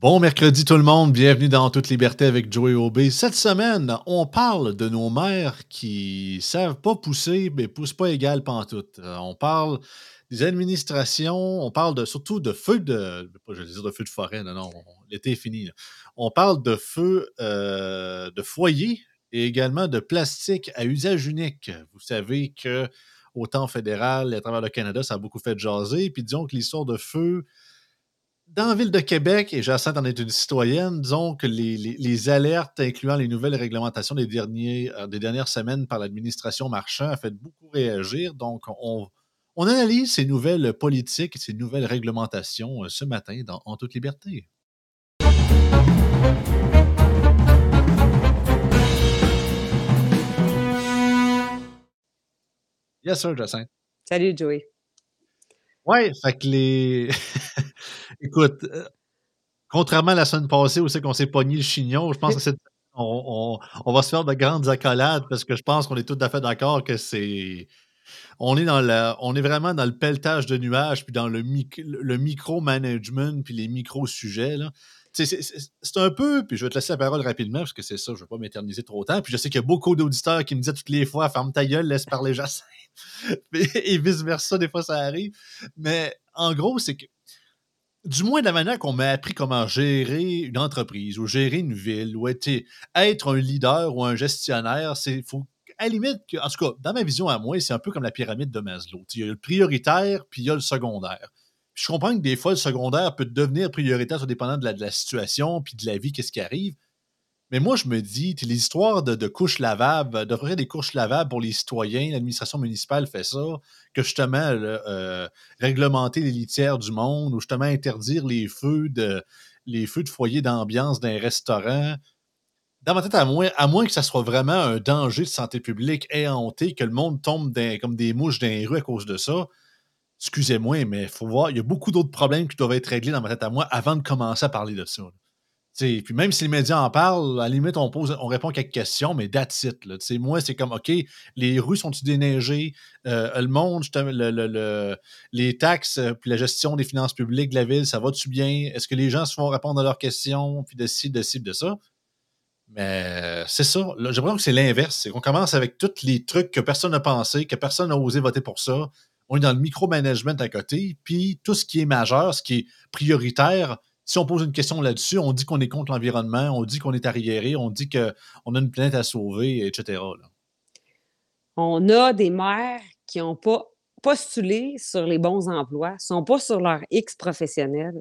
Bon mercredi tout le monde, bienvenue dans Toute Liberté avec Joey Aubé. Cette semaine, on parle de nos mères qui savent pas pousser, mais poussent pas égal pantoute. Euh, on parle des administrations, on parle de, surtout de feux de, je vais dire de feux de forêt, non, non, l'été est fini. On parle de feux euh, de foyer et également de plastique à usage unique. Vous savez que au temps fédéral à travers le Canada, ça a beaucoup fait jaser. Puis disons que l'histoire de feu dans la ville de Québec, et Jacinthe en est une citoyenne, disons que les, les- les alertes incluant les nouvelles réglementations des, derniers, euh, des dernières semaines par l'administration Marchand a fait beaucoup réagir. Donc, on, on analyse ces nouvelles politiques et ces nouvelles réglementations euh, ce matin dans En toute liberté. Yes, sir, Jacinthe. Salut, Joey. Ouais, fait que les. Écoute, euh, contrairement à la semaine passée où c'est qu'on s'est pogné le chignon, je pense que va se faire de grandes accolades parce que je pense qu'on est tout à fait d'accord que c'est. On est dans on est vraiment dans le pelletage de nuages, puis dans le, mic- le micro-management, puis les micro-sujets. C'est un peu, puis je vais te laisser la parole rapidement, parce que c'est ça, je ne vais pas m'éterniser trop longtemps. Puis je sais qu'il y a beaucoup d'auditeurs qui me disaient toutes les fois Ferme ta gueule, laisse parler Jacinthe. Et vice-versa, des fois ça arrive. Mais en gros, c'est que du moins de la manière qu'on m'a appris comment gérer une entreprise ou gérer une ville ou être, un leader ou un gestionnaire, c'est faut à la limite en tout cas, dans ma vision à moi, c'est un peu comme la pyramide de Maslow. Il y a le prioritaire, puis il y a le secondaire. Je comprends que des fois, le secondaire peut devenir prioritaire, ça dépendant la, de la situation, puis de la vie, qu'est-ce qui arrive. Mais moi, je me dis, les histoires de, couches lavables, d'offrir des couches lavables pour les citoyens, l'administration municipale fait ça, que justement, euh, réglementer les litières du monde ou justement interdire les feux de, les feux de foyer d'ambiance d'un restaurant. Dans ma tête, à moins, à moins que ça soit vraiment un danger de santé publique éhonté, que le monde tombe comme des mouches dans les rues à cause de ça, excusez-moi, mais il faut voir, il y a beaucoup d'autres problèmes qui doivent être réglés dans ma tête à moi avant de commencer à parler de ça. Puis même si les médias en parlent, à la limite, on, pose, on répond à quelques questions, mais that's it. Moi, c'est comme, OK, les rues sont-ils déneigées? Euh, le monde, le- le- le- les taxes, euh, puis la gestion des finances publiques de la ville, ça va-tu bien? Est-ce que les gens se font répondre à leurs questions, puis de ci, de ci, de ça? Mais euh, c'est ça. J'ai l'impression que c'est l'inverse. C'est qu'on commence avec tous les trucs que personne n'a pensé, que personne n'a osé voter pour ça. On est dans le micromanagement à côté. Puis tout ce qui est majeur, ce qui est prioritaire, si on pose une question là-dessus, on dit qu'on est contre l'environnement, on dit qu'on est arriéré, on dit qu'on a une planète à sauver, etc. On a des maires qui n'ont pas postulé sur les bons emplois, ne sont pas sur leur X professionnel.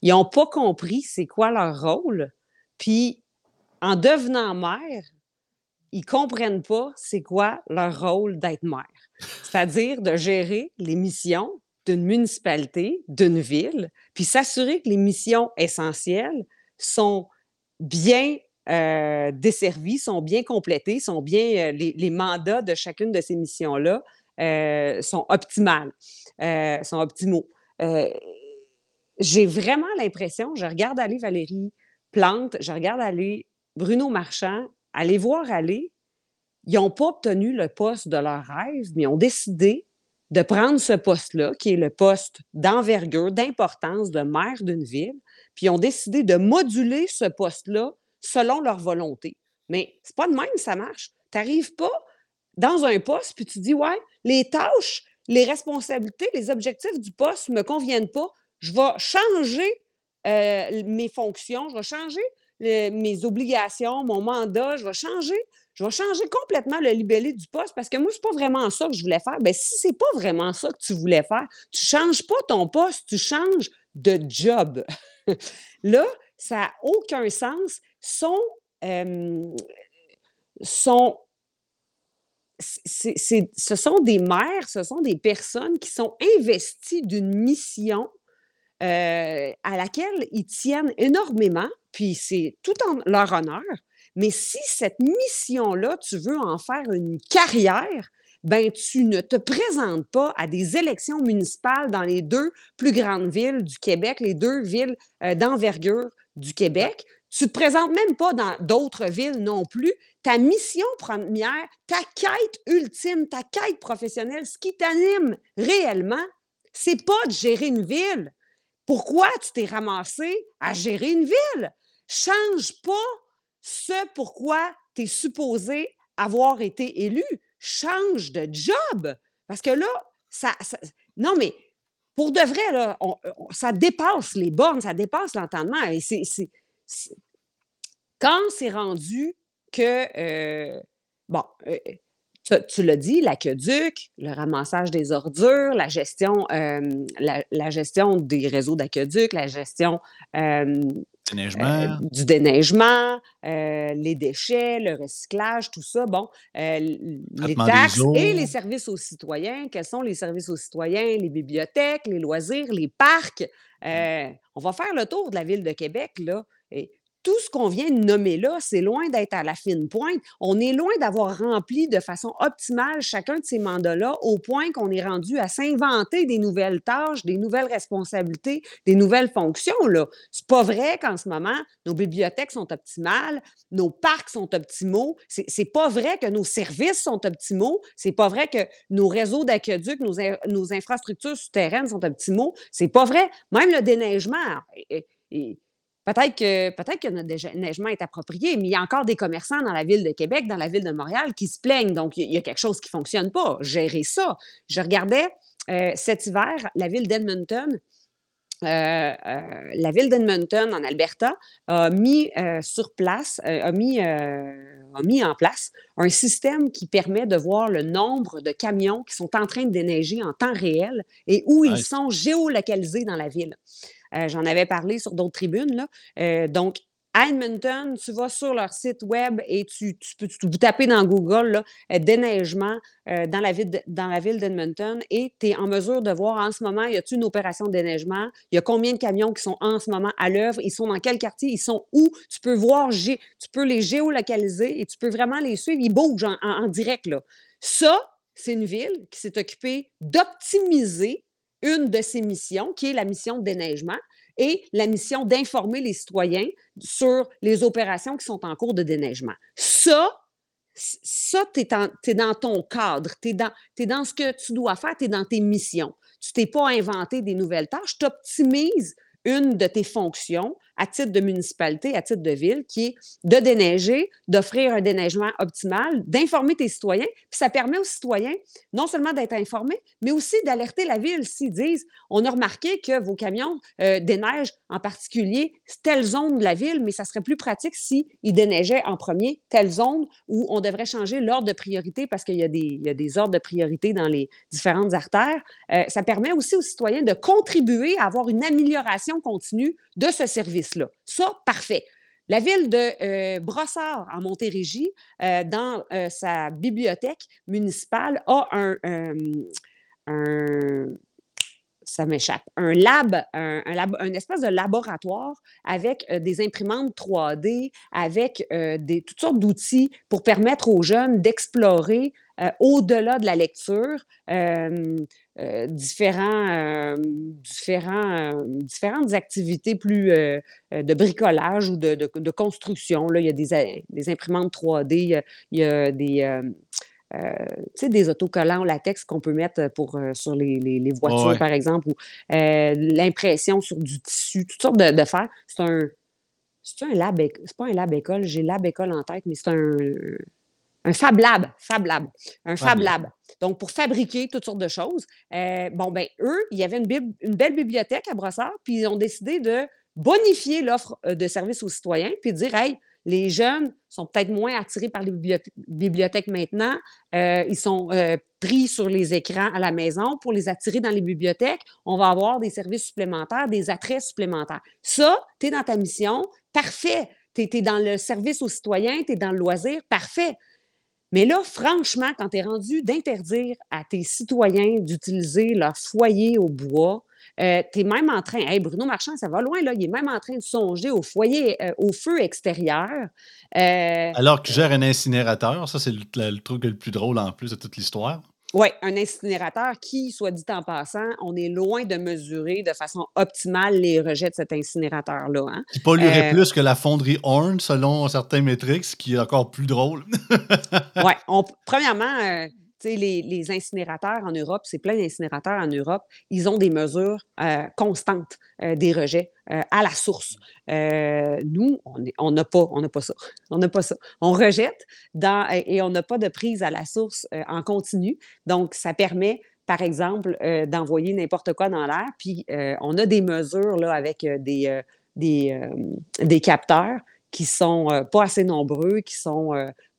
Ils n'ont pas compris c'est quoi leur rôle. Puis, en devenant maire, ils ne comprennent pas c'est quoi leur rôle d'être maire. C'est-à-dire de gérer les missions d'une municipalité, d'une ville, puis s'assurer que les missions essentielles sont bien euh, desservies, sont bien complétées, sont bien euh, les, mandats de chacune de ces missions-là euh, sont optimales, sont optimaux. J'ai vraiment l'impression, je regarde aller Valérie Plante, je regarde aller Bruno Marchand, aller voir aller, ils n'ont pas obtenu le poste de leur rêve, mais ils ont décidé de prendre ce poste-là, qui est le poste d'envergure, d'importance de maire d'une ville, puis ont décidé de moduler ce poste-là selon leur volonté. Mais c'est pas de même, ça marche. Tu n'arrives pas dans un poste, puis tu dis, ouais, les tâches, les responsabilités, les objectifs du poste ne me conviennent pas. Je vais changer euh, mes fonctions, je vais changer mes obligations, mon mandat, je vais changer je vais changer complètement le libellé du poste parce que moi, c'est pas vraiment ça que je voulais faire. Ben, si c'est pas vraiment ça que tu voulais faire, tu changes pas ton poste, tu changes de job. Là, ça n'a aucun sens. Sont, euh, sont c'est- c'est- ce sont des maires, ce sont des personnes qui sont investies d'une mission euh, à laquelle ils tiennent énormément, puis c'est tout en leur honneur. Mais si cette mission-là, tu veux en faire une carrière, ben tu ne te présentes pas à des élections municipales dans les deux plus grandes villes du Québec, les deux villes euh, d'envergure du Québec. Tu ne te présentes même pas dans d'autres villes non plus. Ta mission première, ta quête ultime, ta quête professionnelle, ce qui t'anime réellement, c'est pas de gérer une ville. Pourquoi tu t'es ramassé à gérer une ville? Change pas ce pourquoi tu es supposé avoir été élu. Change de job. Parce que là, ça, non, mais pour de vrai, là, ça dépasse les bornes, ça dépasse l'entendement. Et quand c'est rendu que, euh, bon, euh, tu, l'as dit, l'aqueduc, le ramassage des ordures, la gestion, euh, la, gestion des réseaux d'aqueduc, la gestion déneigement. du déneigement, les déchets, le recyclage, tout ça. Bon, les taxes et les services aux citoyens. Quels sont les services aux citoyens? Les bibliothèques, les loisirs, les parcs. Mmh. on va faire le tour de la ville de Québec, là. Et tout ce qu'on vient de nommer là, c'est loin d'être à la fine pointe. On est loin d'avoir rempli de façon optimale chacun de ces mandats-là au point qu'on est rendu à s'inventer des nouvelles tâches, des nouvelles responsabilités, des nouvelles fonctions. Là. C'est pas vrai qu'en ce moment, nos bibliothèques sont optimales, nos parcs sont optimaux. C'est, c'est pas vrai que nos services sont optimaux. C'est pas vrai que nos réseaux d'aqueduc, nos, nos infrastructures souterraines sont optimaux. C'est pas vrai. Même le déneigement. Et, Peut-être que, peut que notre déneigement est approprié, mais il y a encore des commerçants dans la ville de Québec, dans la ville de Montréal, qui se plaignent. Donc, il y a quelque chose qui ne fonctionne pas. Gérer ça. Je regardais euh, cet hiver, la ville d'Edmonton, euh, euh, la ville d'Edmonton en Alberta a mis sur place, a, mis, a mis en place un système qui permet de voir le nombre de camions qui sont en train de déneiger en temps réel et où ils sont géolocalisés dans la ville. Euh, j'en avais parlé sur d'autres tribunes. Euh, donc, à Edmonton, tu vas sur leur site web et tu, peux vous taper dans Google euh, déneigement dans la ville d'Edmonton et tu es en mesure de voir en ce moment, y a-t-il une opération de déneigement? Il y a combien de camions qui sont en ce moment à l'œuvre? Ils sont dans quel quartier? Ils sont où? Tu peux voir, tu peux les géolocaliser et tu peux vraiment les suivre. Ils bougent en, direct. Ça, c'est une ville qui s'est occupée d'optimiser une de ses missions, qui est la mission de déneigement, et la mission d'informer les citoyens sur les opérations qui sont en cours de déneigement. Ça, ça, tu es, dans ton cadre, tu es, dans ce que tu dois faire, tu es dans tes missions. Tu t'es pas inventé des nouvelles tâches, tu optimises une de tes fonctions à titre de municipalité, à titre de ville, qui est de déneiger, d'offrir un déneigement optimal, d'informer tes citoyens. Puis ça permet aux citoyens non seulement d'être informés, mais aussi d'alerter la ville s'ils disent on a remarqué que vos camions euh, déneigent en particulier telle zone de la ville, mais ça serait plus pratique s'ils déneigeaient en premier telle zone où on devrait changer l'ordre de priorité parce qu'il y, a des ordres de priorité dans les différentes artères. Euh, ça permet aussi aux citoyens de contribuer à avoir une amélioration continue de ce service là Ça, parfait. La ville de euh, Brossard, en Montérégie, euh, dans euh, sa bibliothèque municipale, a un, ça m'échappe, un lab, un, de laboratoire avec des imprimantes 3D, avec toutes sortes d'outils pour permettre aux jeunes d'explorer au-delà de la lecture euh, différents, euh, différents, euh, différentes activités plus de bricolage ou de, de, construction. Là, il y a des, des imprimantes 3D, il y a, des, des autocollants latex qu'on peut mettre pour, sur les, les, voitures, par exemple, ou l'impression sur du tissu, toutes sortes de, de fer. C'est un. C'est un lab, c'est pas un lab école, j'ai lab école en tête, mais c'est un, un Fab Lab, Fab Lab, un Fab Lab. Donc, pour fabriquer toutes sortes de choses. Euh, bon, ben eux, il y avait une, une, belle bibliothèque à Brossard, puis ils ont décidé de bonifier l'offre euh, de services aux citoyens, puis de dire, hey, les jeunes sont peut-être moins attirés par les bibliothèques maintenant. Euh, ils sont pris sur les écrans à la maison. Pour les attirer dans les bibliothèques, on va avoir des services supplémentaires, des attraits supplémentaires. Ça, tu es dans ta mission, parfait. Tu es, dans le service aux citoyens, tu es dans le loisir, parfait. Mais là, franchement, quand tu es rendu d'interdire à tes citoyens d'utiliser leur foyer au bois, euh, tu es même en train, hey, Bruno Marchand, ça va loin, là, il est même en train de songer au foyer, euh, au feu extérieur. Euh, Alors qu'il gère un incinérateur, ça, c'est le, truc le plus drôle en plus de toute l'histoire. Oui, un incinérateur qui, soit dit en passant, on est loin de mesurer de façon optimale les rejets de cet incinérateur-là. Hein? Qui polluerait euh, plus que la fonderie Horn, selon certains métriques, ce qui est encore plus drôle. oui, premièrement, euh, les, incinérateurs en Europe, c'est plein d'incinérateurs en Europe, ils ont des mesures euh, constantes euh, des rejets euh, à la source. nous, on n'a pas, on pas ça. On n'a pas ça. On rejette et on n'a pas de prise à la source en continu. Donc, ça permet par exemple, d'envoyer n'importe quoi dans l'air. Puis, on a des mesures là, avec des, des, capteurs qui sont pas assez nombreux, qui sont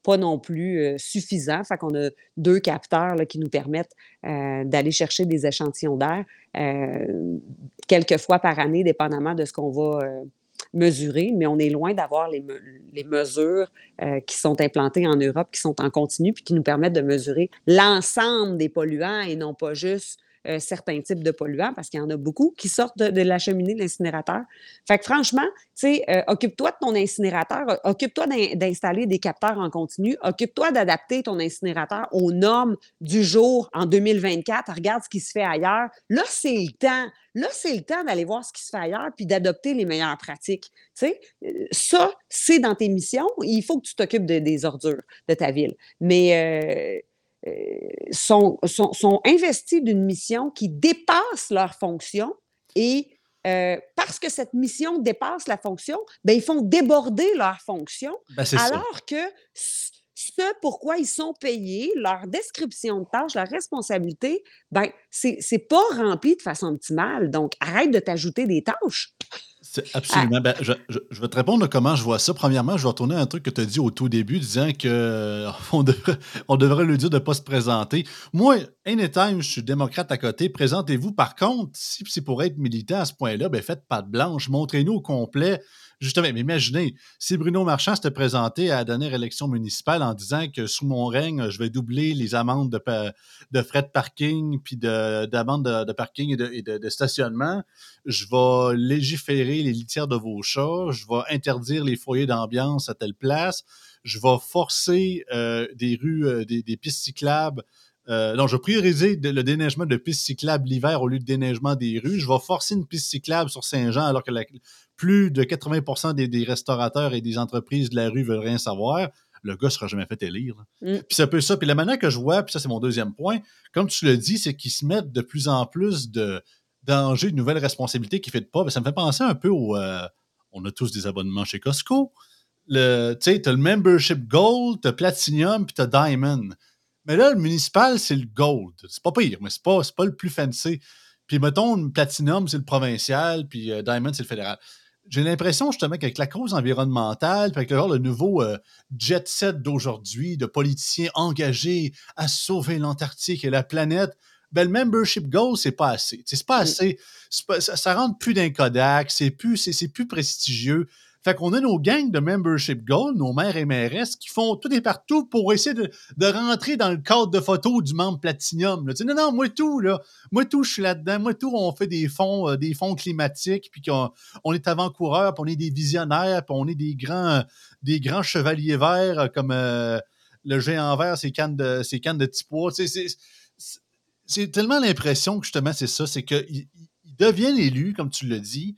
pas non plus suffisant. Fait qu'on a deux capteurs qui nous permettent d'aller chercher des échantillons d'air quelques fois par année, dépendamment de ce qu'on va mesurer, mais on est loin d'avoir les, les, mesures qui sont implantées en Europe, qui sont en continu, puis qui nous permettent de mesurer l'ensemble des polluants et non pas juste euh, certains types de polluants, parce qu'il y en a beaucoup qui sortent de, la cheminée de l'incinérateur. Fait que franchement, tu sais, euh, occupe-toi de ton incinérateur, occupe-toi d'installer des capteurs en continu, occupe-toi d'adapter ton incinérateur aux normes du jour en 2024, regarde ce qui se fait ailleurs. Là, c'est le temps. Là, c'est le temps d'aller voir ce qui se fait ailleurs puis d'adopter les meilleures pratiques. Tu sais, euh, ça, c'est dans tes missions. Il faut que tu t'occupes des ordures de ta ville. Mais sont, sont, investis d'une mission qui dépasse leur fonction et euh, parce que cette mission dépasse la fonction, ben, ils font déborder leur fonction, ben, alors que ce pourquoi ils sont payés, leur description de tâche, leur responsabilité, ben, c'est pas rempli de façon optimale. Donc, arrête de t'ajouter des tâches. Absolument. Ben, je, vais te répondre comment je vois ça. Premièrement, je vais retourner à un truc que tu as dit au tout début, disant qu'on devrait, on devrait lui dire de ne pas se présenter. Moi, anytime, je suis démocrate à côté, présentez-vous. Par contre, si c'est pour être militant à ce point-là, ben faites pas de blanche. Montrez-nous au complet Justement, mais imaginez, si Bruno Marchand s'était présenté à la dernière élection municipale en disant que sous mon règne, je vais doubler les amendes de, de frais de parking, puis d'amendes de, de, parking et, de, stationnement, je vais légiférer les litières de vos chats, je vais interdire les foyers d'ambiance à telle place, je vais forcer euh, des rues, euh, des, pistes cyclables euh, non, je vais prioriser le déneigement de pistes cyclables l'hiver au lieu de déneigement des rues. Je vais forcer une piste cyclable sur Saint-Jean alors que la, plus de 80% des, restaurateurs et des entreprises de la rue veulent rien savoir, le gars ne sera jamais fait élire. Mm. Puis c'est un peu ça. Puis la manière que je vois, puis ça c'est mon deuxième point, comme tu le dis, c'est qu'ils se mettent de plus en plus de dangers, de nouvelles responsabilités qui ne fait pas. ça me fait penser un peu au... Euh, on a tous des abonnements chez Costco. Tu sais, tu as le membership gold, tu as platinum, puis tu as diamond. Mais là, le municipal, c'est le gold. C'est pas pire, mais c'est pas, pas le plus fancy. Puis mettons, platinum, c'est le provincial, puis euh, diamond, c'est le fédéral j'ai l'impression justement qu'avec la cause environnementale, avec le, nouveau euh, jet set d'aujourd'hui, de politiciens engagés à sauver l'Antarctique et la planète, ben, le membership goal, c'est pas assez. C'est pas assez. ça, ça, rentre plus d'un Kodak, c'est plus, c'est plus prestigieux. Fait qu'on a nos gangs de membership gold, nos maires et mairesses, qui font tout et partout pour essayer de, rentrer dans le cadre de photo du membre Platinum. Non, non, moi tout, là. Moi tout, je suis là-dedans. Moi tout, on fait des fonds, euh, des fonds climatiques, puis qu'on on est avant-coureurs, puis on est des visionnaires, puis on est des grands, des grands chevaliers verts, euh, comme euh, le géant vert, ses cannes de, ses cannes de petits. C'est tellement l'impression que justement, c'est ça, c'est qu'ils deviennent élus, comme tu le dis,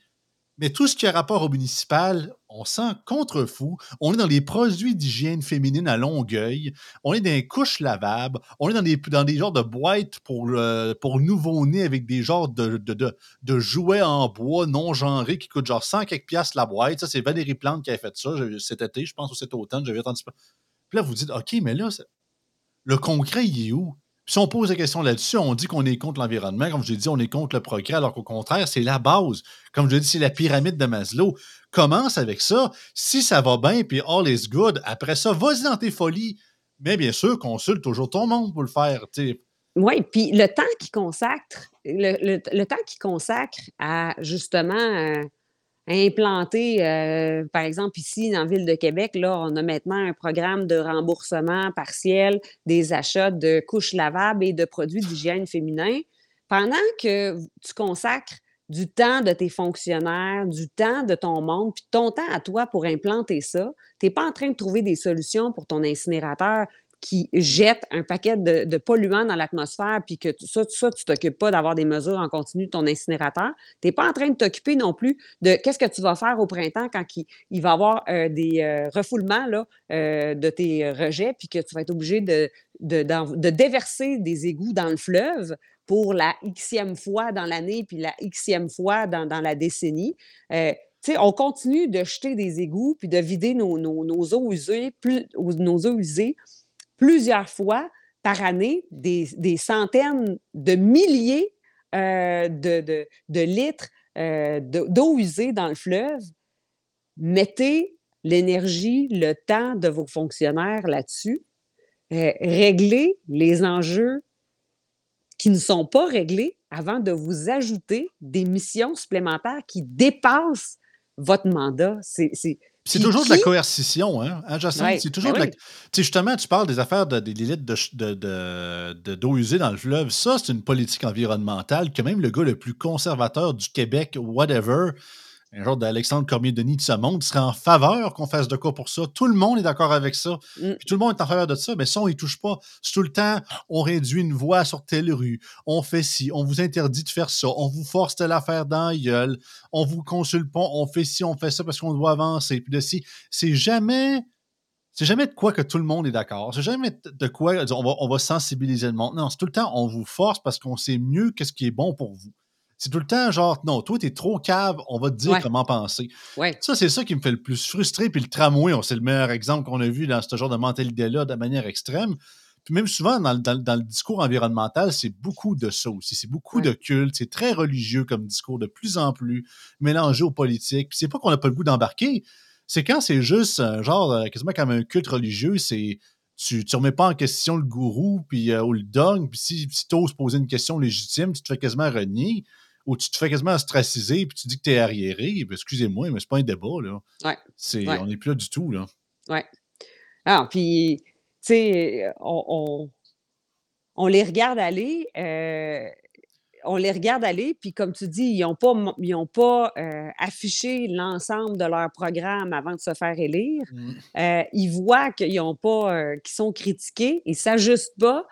mais tout ce qui a rapport au municipal, on sent contre-fou. On est dans les produits d'hygiène féminine à Longueuil. On est dans des couches lavables. On est dans des, dans genres de boîtes pour, nouveau-nés avec des genres de, de, jouets en bois non genrés qui coûtent genre 100 quelques piastres la boîte. Ça, c'est Valérie Plante qui a fait ça cet été, je pense, ou cet automne. J'avais entendu Puis là, vous dites, OK, mais là, le concret, il est où? Si on pose la question là-dessus, on dit qu'on est contre l'environnement. Comme je l'ai dit, on est contre le progrès, alors qu'au contraire, c'est la base. Comme je l'ai dit, c'est la pyramide de Maslow. Commence avec ça. Si ça va bien, puis all is good, après ça, vas-y dans tes folies. Mais bien sûr, consulte toujours ton monde pour le faire. Oui, puis le temps qu'il consacre, le, temps qu'il consacre à justement euh, implanter, euh, par exemple, ici, dans la ville de Québec, là, on a maintenant un programme de remboursement partiel des achats de couches lavables et de produits d'hygiène féminin. Pendant que tu consacres du temps de tes fonctionnaires, du temps de ton monde, puis ton temps à toi pour implanter ça. Tu n'es pas en train de trouver des solutions pour ton incinérateur qui jette un paquet de, polluants dans l'atmosphère, puis que ça, tu t'occupes pas d'avoir des mesures en continu de ton incinérateur, tu n'es pas en train de t'occuper non plus de qu'est-ce que tu vas faire au printemps quand il, va y avoir euh, des euh, refoulements là, euh, de tes rejets, puis que tu vas être obligé de, de, de, déverser des égouts dans le fleuve pour la xème fois dans l'année, puis la xème fois dans, dans la décennie. On continue de jeter des égouts puis de vider nos, eaux usées, nos eaux usées plusieurs fois par année, des, centaines de milliers euh, de, litres euh, d'eau usée dans le fleuve. Mettez l'énergie, le temps de vos fonctionnaires là-dessus. Réglez les enjeux qui ne sont pas réglés avant de vous ajouter des missions supplémentaires qui dépassent votre mandat. C'est c'est toujours de la coercition, hein, hein C'est toujours ben de la... Tu sais, justement, tu parles des affaires de, des litres d'eau de, de, de, usée dans le fleuve. Ça, c'est une politique environnementale que même le gars le plus conservateur du Québec, whatever, un genre d'Alexandre Cormier-Denis de ce monde, serait en faveur qu'on fasse de quoi pour ça. Tout le monde est d'accord avec ça. Mm. Puis tout le monde est en faveur de ça, mais ça, on y touche pas. Tout le temps, on réduit une voie sur telle rue, on fait ci, on vous interdit de faire ça, on vous force de la faire dans la gueule, on vous consulte pas, on fait ci, on fait ça parce qu'on doit avancer. Puis de ci, c'est jamais... C'est jamais de quoi que tout le monde est d'accord. C'est jamais de quoi on va, on va sensibiliser le monde. Non, c'est tout le temps on vous force parce qu'on sait mieux qu'est-ce qui est bon pour vous. C'est tout le temps genre, non, toi, t'es trop cave, on va te dire comment penser. Ça, c'est ça qui me fait le plus frustrer. Puis le tramway, c'est le meilleur exemple qu'on a vu dans ce genre de mentalité-là de manière extrême. Puis même souvent, dans, le discours environnemental, c'est beaucoup de ça aussi. C'est beaucoup de culte. C'est très religieux comme discours, de plus en plus mélangé aux politiques. Puis c'est pas qu'on n'a pas le goût d'embarquer. C'est quand c'est juste un genre, euh, quasiment comme un culte religieux, c'est tu ne remets pas en question le gourou puis, euh, ou le dogme. Puis si, si tu oses poser une question légitime, tu te fais quasiment renier où tu te fais quasiment ostraciser puis tu dis que tu es arriéré, excusez-moi, mais c'est pas un débat, là. On n'est plus là du tout, là. Oui. Alors, puis, tu sais, on, on, les regarde aller, euh, on les regarde aller, puis comme tu dis, ils n'ont pas, ils ont pas euh, affiché l'ensemble de leur programme avant de se faire élire. Mmh. Euh, ils voient qu'ils ont pas, qu'ils sont critiqués, ils ne s'ajustent pas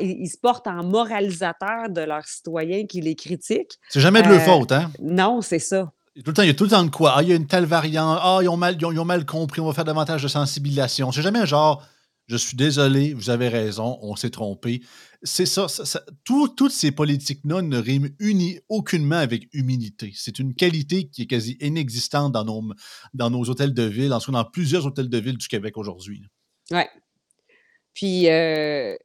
ils, se portent en moralisateur de leurs citoyens qui les critiquent. C'est jamais de leur euh, faute, hein? Non, c'est ça. Tout le temps, il y a tout le temps de quoi? Ah, il y a une telle variante. Ah, ils ont, mal, ils ont, mal compris. On va faire davantage de sensibilisation. C'est jamais genre, je suis désolé, vous avez raison, on s'est trompé. C'est ça. toutes ces politiques-là ne riment uni, aucunement avec humilité. C'est une qualité qui est quasi inexistante dans nos, dans nos hôtels de ville, en tout cas dans plusieurs hôtels de ville du Québec aujourd'hui. Oui. Puis, euh,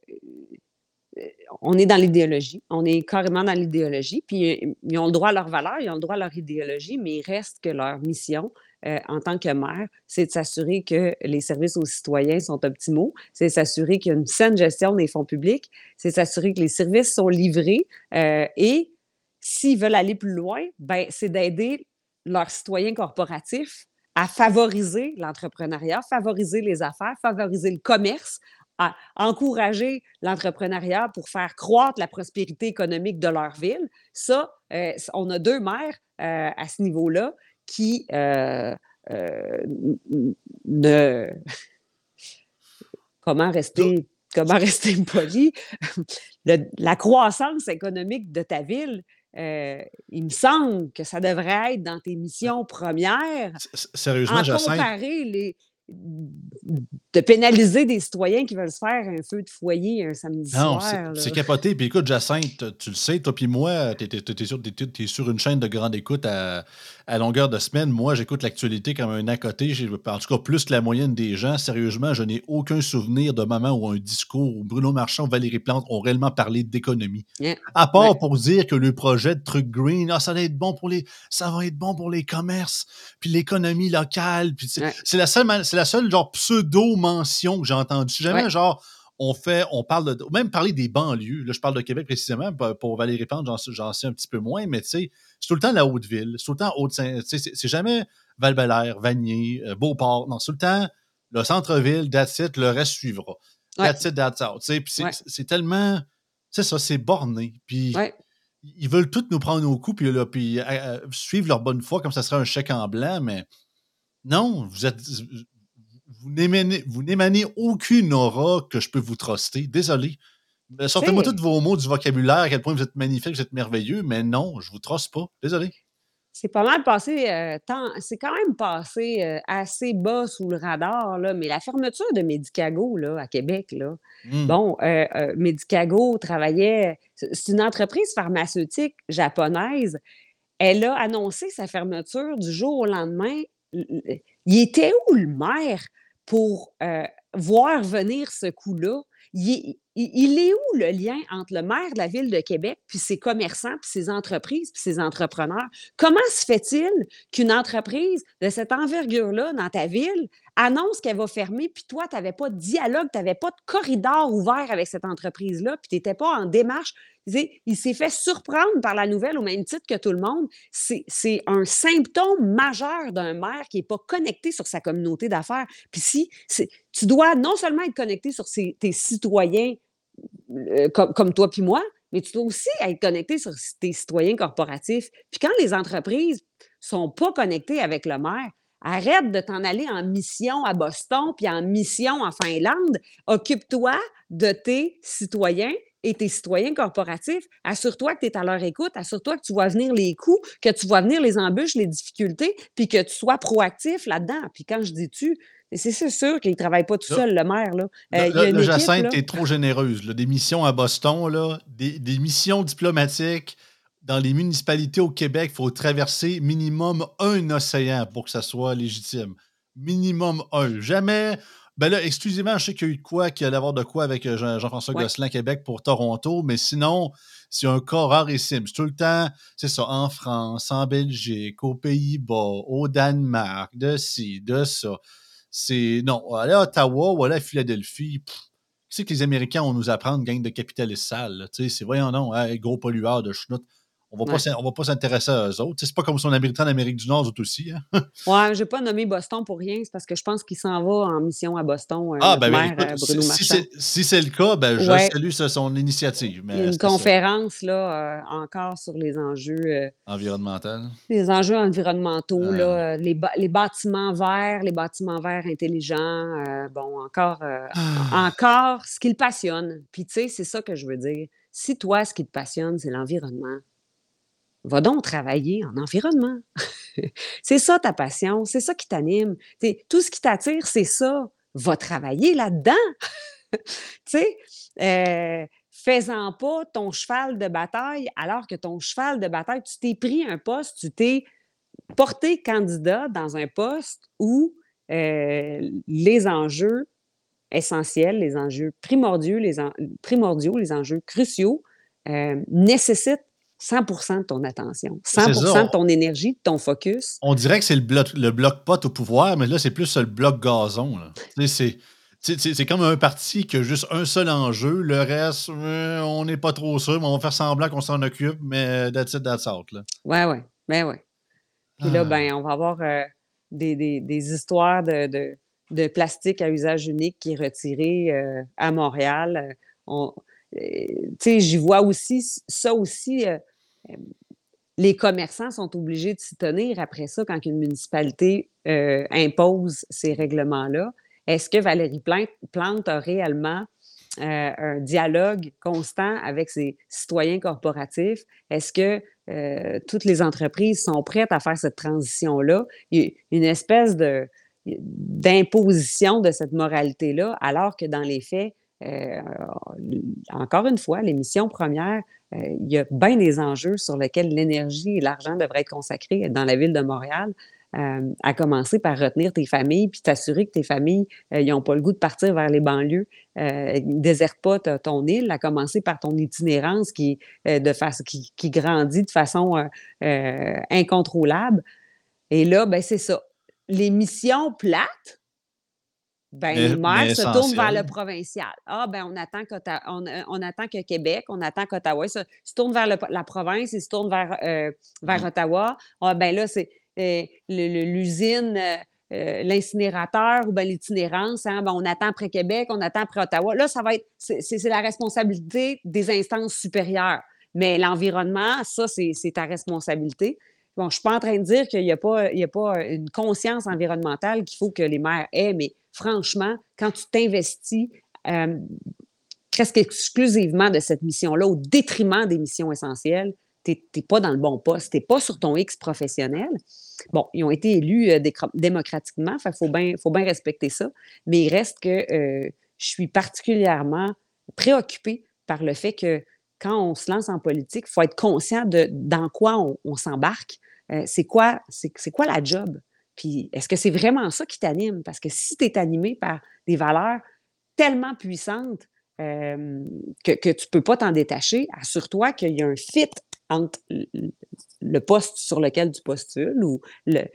on est dans l'idéologie. On est carrément dans l'idéologie. Puis, ils ont le droit à leurs valeurs, ils ont le droit à leur idéologie, mais il reste que leur mission, euh, en tant que maire, c'est de s'assurer que les services aux citoyens sont optimaux, c'est s'assurer qu'il y a une saine gestion des fonds publics, c'est s'assurer que les services sont livrés euh, et s'ils veulent aller plus loin, ben, c'est d'aider leurs citoyens corporatifs à favoriser l'entrepreneuriat, favoriser les affaires, favoriser le commerce, à encourager l'entrepreneuriat pour faire croître la prospérité économique de leur ville. Ça, euh, on a deux maires euh, à ce niveau-là qui euh, ne... Comment rester, comment rester poli? la croissance économique de ta ville, il me semble que ça devrait être dans tes missions premières. Sérieusement, à comparer les, de pénaliser des citoyens qui veulent se faire un feu de foyer un samedi non, soir. C'est capoté. Puis écoute, Jacinthe, tu le sais, toi puis moi, tu es, sur une chaîne de grande écoute à, longueur de semaine. Moi, j'écoute l'actualité comme un à côté. En tout cas, plus que la moyenne des gens. Sérieusement, je n'ai aucun souvenir de moment où un discours où Bruno Marchand ou Valérie Plante ont réellement parlé d'économie. À part pour dire que le projet de truc green, ah, ça va être bon pour les, ça va être bon pour les commerces, puis l'économie locale. Puis c'est la seule, la seule genre pseudo-mention que j'ai entendue. Si jamais, genre, on fait, on parle de, même parler des banlieues, là, je parle de Québec précisément, pour Valérie Plante, j'en sais un petit peu moins, mais tu sais, c'est tout le temps la Haute-Ville, c'est tout le temps haute c'est jamais val Vanier, euh, Beauport, non, c'est tout le temps le centre-ville, that's it, le reste suivra. That's it, that's out. C'est tellement, c'est ça, c'est borné. Puis ils veulent tous nous prendre au cou, puis, là, puis euh, euh, suivre leur bonne foi comme ça serait un chèque en blanc, mais non, vous êtes vous n'émanez, aucune aura que je peux vous truster. Désolé. Sortez-moi tous vos mots du vocabulaire, à quel point vous êtes magnifique, vous êtes merveilleux, mais non, je vous truste pas. Désolé. C'est pas mal passé, euh, c'est quand même passé euh, assez bas sous le radar, là, mais la fermeture de Medicago là, à Québec, là, mmh. bon, euh, Medicago travaillait, c'est une entreprise pharmaceutique japonaise. Elle a annoncé sa fermeture du jour au lendemain. Il était où le maire? Pour voir venir ce coup-là? il, est où le lien entre le maire de la ville de Québec, puis ses commerçants, puis ses entreprises, puis ses entrepreneurs? Comment se fait-il qu'une entreprise de cette envergure-là dans ta ville annonce qu'elle va fermer, puis toi, tu n'avais pas de dialogue, tu n'avais pas de corridor ouvert avec cette entreprise-là, puis tu n'étais pas en démarche il s'est fait surprendre par la nouvelle au même titre que tout le monde. C'est un symptôme majeur d'un maire qui n'est pas connecté sur sa communauté d'affaires. Puis si tu dois non seulement être connecté sur tes citoyens euh, comme, toi puis moi, mais tu dois aussi être connecté sur tes citoyens corporatifs. Puis quand les entreprises sont pas connectées avec le maire, arrête de t'en aller en mission à Boston puis en mission en Finlande. Occupe-toi de tes citoyens et tes citoyens corporatifs, assure-toi que tu es à leur écoute, assure-toi que tu vois venir les coûts, que tu vois venir les embûches, les difficultés, puis que tu sois proactif là-dedans. Puis quand je dis tu, c'est sûr qu'il ne travaille pas tout seul, le maire. Là. Euh, le, Jacinthe, tu es trop généreuse. Des missions à Boston, là, des, des, missions diplomatiques dans les municipalités au Québec, il faut traverser minimum un océan pour que ça soit légitime. Minimum un. Jamais ben là, exclusivement, je sais qu'il y a eu de quoi, qu'il y allait avoir de quoi avec euh, Jean-François Gosselin Québec pour Toronto, mais sinon, c'est un cas rarissime. C'est tout le temps, c'est ça, en France, en Belgique, aux Pays-Bas, au Danemark, de ci, de ça. C'est, non, aller à Ottawa ou aller à Philadelphie, c'est que les Américains vont nous apprendre gang de capitalistes sales. C'est, voyons non, gros pollueur de schnout on va pas va pas s'intéresser à eux autres. C'est pas comme si on habitait en Amérique du Nord, eux aussi. Hein? ouais, j'ai pas nommé Boston pour rien, c'est parce que je pense qu'il s'en va en mission à Boston. Euh, ah, ben, ben maire, euh, si c'est le cas, ben, je salue son initiative. Mais une conférence là, euh, encore sur les enjeux environnementaux. Les enjeux environnementaux, là, les, les, bâtiments verts, les bâtiments verts intelligents. bon, encore, ah. encore ce qui le passionne. Puis tu sais, c'est ça que je veux dire. Si toi, ce qui te passionne, c'est l'environnement, Va donc travailler en environnement. c'est ça ta passion, c'est ça qui t'anime. Tout ce qui t'attire, c'est ça. Va travailler là-dedans. tu sais, euh, fais-en pas ton cheval de bataille alors que ton cheval de bataille, tu t'es pris un poste, tu t'es porté candidat dans un poste où euh, les enjeux essentiels, les enjeux primordiaux, les, primordiaux, les enjeux cruciaux euh, nécessitent 100% de ton attention, 100 de ton énergie, de ton focus. On dirait que c'est le bloc, le bloc pot au pouvoir, mais là, c'est plus le bloc gazon. C'est comme un parti qui a juste un seul enjeu. Le reste, euh, on n'est pas trop sûr, mais on va faire semblant qu'on s'en occupe, mais that's it, that's out. Là. Ouais, ouais. Ben ouais. Puis là, ah. ben, on va avoir euh, des, des, des, histoires de, de, de, plastique à usage unique qui est retiré euh, à Montréal. On, tu sais, j'y vois aussi ça aussi les commerçants sont obligés de s'y tenir après ça quand une municipalité euh, impose ces règlements-là. Est-ce que Valérie Plante a réellement euh, un dialogue constant avec ses citoyens corporatifs? Est-ce que euh, toutes les entreprises sont prêtes à faire cette transition-là? Une espèce de, d'imposition de cette moralité-là, alors que dans les faits, encore une fois, les missions premières euh, il y a bien des enjeux sur lesquels l'énergie et l'argent devraient être consacrés dans la ville de Montréal. Euh, à commencer par retenir tes familles, puis t'assurer que tes familles n'ont euh, pas le goût de partir vers les banlieues, désertent pas ton île, à commencer par ton itinérance qui, de qui, qui, grandit de façon incontrôlable. Et là, ben, c'est ça. Les missions plates, ben, les maires se tournent vers le provincial. Ah, ben, on attend, on, euh, on, attend que Québec, on attend qu'Ottawa se, se tourne vers la province, ils se tournent vers, euh, vers. Ottawa. Ah, ben là, c'est euh, l'usine, l'incinérateur ou ben, l'itinérance. Hein, ben, on attend après Québec, on attend après Ottawa. Là, ça va être, c'est la responsabilité des instances supérieures. Mais l'environnement, ça, c'est ta responsabilité. Bon, je ne suis pas en train de dire qu'il n'y a, pas, a pas une conscience environnementale qu'il faut que les maires aient, mais franchement, quand tu t'investis euh, presque exclusivement de cette mission-là au détriment des missions essentielles, tu n'es pas dans le bon poste, tu n'es pas sur ton X professionnel. Bon, ils ont été élus euh, démocratiquement, il faut bien faut bien respecter ça, mais il reste que euh, je suis particulièrement préoccupée par le fait que quand on se lance en politique, il faut être conscient de dans quoi on, s'embarque. Euh, c'est quoi, c'est, quoi la job? Puis est-ce que c'est vraiment ça qui t'anime? Parce que si tu es animé par des valeurs tellement puissantes que, que tu ne peux pas t'en détacher, assure-toi qu'il y a un fit entre le poste sur lequel tu postules ou la,